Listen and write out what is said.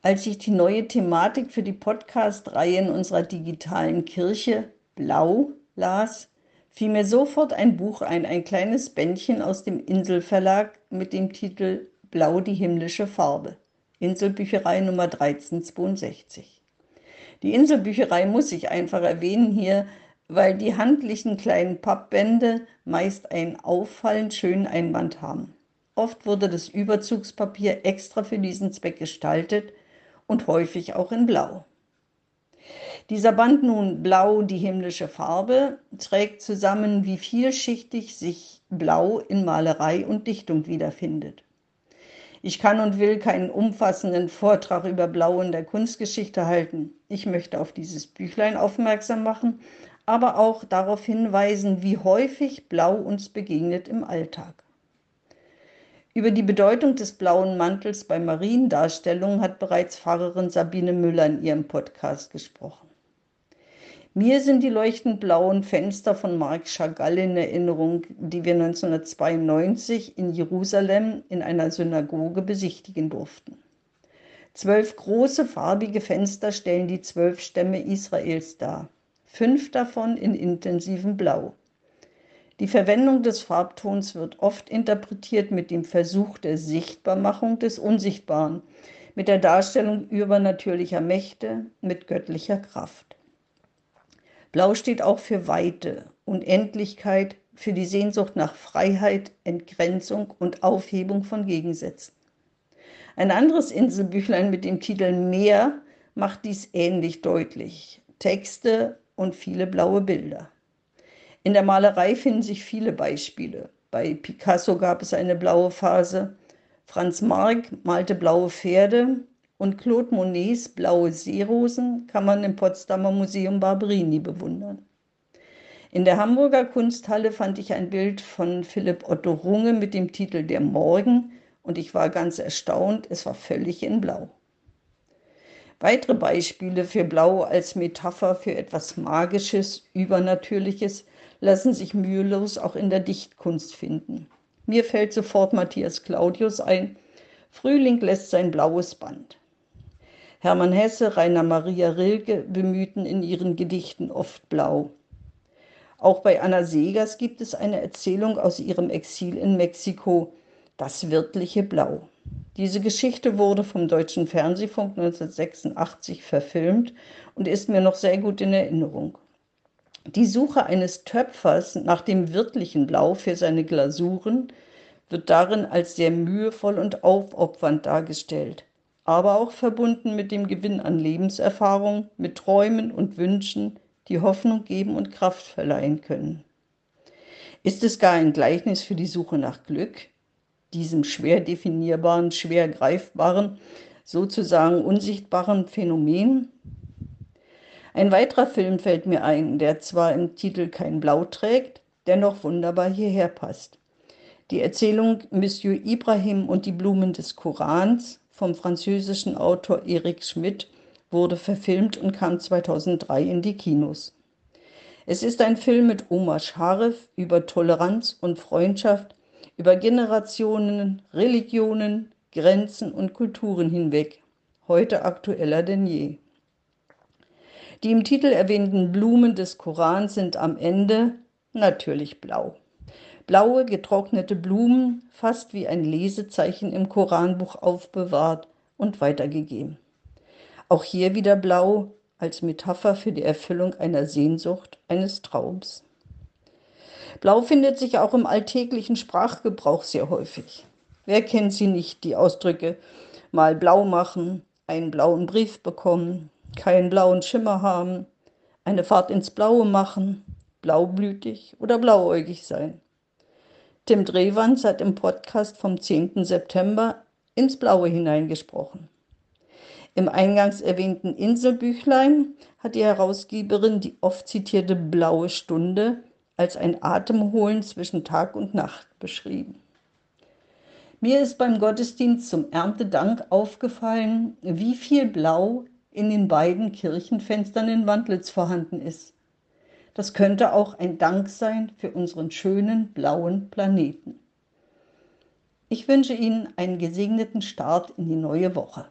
Als ich die neue Thematik für die Podcast-Reihe in unserer digitalen Kirche Blau las, fiel mir sofort ein Buch ein, ein kleines Bändchen aus dem Inselverlag mit dem Titel Blau die himmlische Farbe. Inselbücherei Nummer 1362. Die Inselbücherei muss ich einfach erwähnen hier, weil die handlichen kleinen Pappbände meist einen auffallend schönen Einband haben. Oft wurde das Überzugspapier extra für diesen Zweck gestaltet und häufig auch in Blau. Dieser Band nun Blau, die himmlische Farbe, trägt zusammen, wie vielschichtig sich Blau in Malerei und Dichtung wiederfindet. Ich kann und will keinen umfassenden Vortrag über Blau in der Kunstgeschichte halten. Ich möchte auf dieses Büchlein aufmerksam machen, aber auch darauf hinweisen, wie häufig Blau uns begegnet im Alltag. Über die Bedeutung des blauen Mantels bei Mariendarstellungen hat bereits Pfarrerin Sabine Müller in ihrem Podcast gesprochen. Mir sind die leuchtend blauen Fenster von Marc Chagall in Erinnerung, die wir 1992 in Jerusalem in einer Synagoge besichtigen durften. Zwölf große farbige Fenster stellen die zwölf Stämme Israels dar, fünf davon in intensivem Blau. Die Verwendung des Farbtons wird oft interpretiert mit dem Versuch der Sichtbarmachung des Unsichtbaren, mit der Darstellung übernatürlicher Mächte, mit göttlicher Kraft. Blau steht auch für Weite, Unendlichkeit, für die Sehnsucht nach Freiheit, Entgrenzung und Aufhebung von Gegensätzen. Ein anderes Inselbüchlein mit dem Titel Meer macht dies ähnlich deutlich. Texte und viele blaue Bilder. In der Malerei finden sich viele Beispiele. Bei Picasso gab es eine blaue Phase, Franz Marc malte blaue Pferde und Claude Monets blaue Seerosen kann man im Potsdamer Museum Barberini bewundern. In der Hamburger Kunsthalle fand ich ein Bild von Philipp Otto Runge mit dem Titel Der Morgen und ich war ganz erstaunt, es war völlig in Blau. Weitere Beispiele für Blau als Metapher für etwas Magisches, Übernatürliches lassen sich mühelos auch in der Dichtkunst finden. Mir fällt sofort Matthias Claudius ein. Frühling lässt sein blaues Band. Hermann Hesse, Rainer Maria Rilke bemühten in ihren Gedichten oft blau. Auch bei Anna Segers gibt es eine Erzählung aus ihrem Exil in Mexiko, Das wirtliche Blau. Diese Geschichte wurde vom Deutschen Fernsehfunk 1986 verfilmt und ist mir noch sehr gut in Erinnerung. Die Suche eines Töpfers nach dem wirklichen Blau für seine Glasuren wird darin als sehr mühevoll und aufopfernd dargestellt, aber auch verbunden mit dem Gewinn an Lebenserfahrung, mit Träumen und Wünschen, die Hoffnung geben und Kraft verleihen können. Ist es gar ein Gleichnis für die Suche nach Glück, diesem schwer definierbaren, schwer greifbaren, sozusagen unsichtbaren Phänomen, ein weiterer Film fällt mir ein, der zwar im Titel kein Blau trägt, dennoch wunderbar hierher passt. Die Erzählung Monsieur Ibrahim und die Blumen des Korans vom französischen Autor Eric Schmidt wurde verfilmt und kam 2003 in die Kinos. Es ist ein Film mit Omar Sharif über Toleranz und Freundschaft, über Generationen, Religionen, Grenzen und Kulturen hinweg, heute aktueller denn je. Die im Titel erwähnten Blumen des Korans sind am Ende natürlich blau. Blaue getrocknete Blumen, fast wie ein Lesezeichen im Koranbuch aufbewahrt und weitergegeben. Auch hier wieder blau als Metapher für die Erfüllung einer Sehnsucht, eines Traums. Blau findet sich auch im alltäglichen Sprachgebrauch sehr häufig. Wer kennt sie nicht, die Ausdrücke mal blau machen, einen blauen Brief bekommen, keinen blauen Schimmer haben, eine Fahrt ins Blaue machen, blaublütig oder blauäugig sein. Tim Drehwanz hat im Podcast vom 10. September ins Blaue hineingesprochen. Im eingangs erwähnten Inselbüchlein hat die Herausgeberin die oft zitierte blaue Stunde als ein Atemholen zwischen Tag und Nacht beschrieben. Mir ist beim Gottesdienst zum Erntedank aufgefallen, wie viel Blau in den beiden Kirchenfenstern in Wandlitz vorhanden ist. Das könnte auch ein Dank sein für unseren schönen blauen Planeten. Ich wünsche Ihnen einen gesegneten Start in die neue Woche.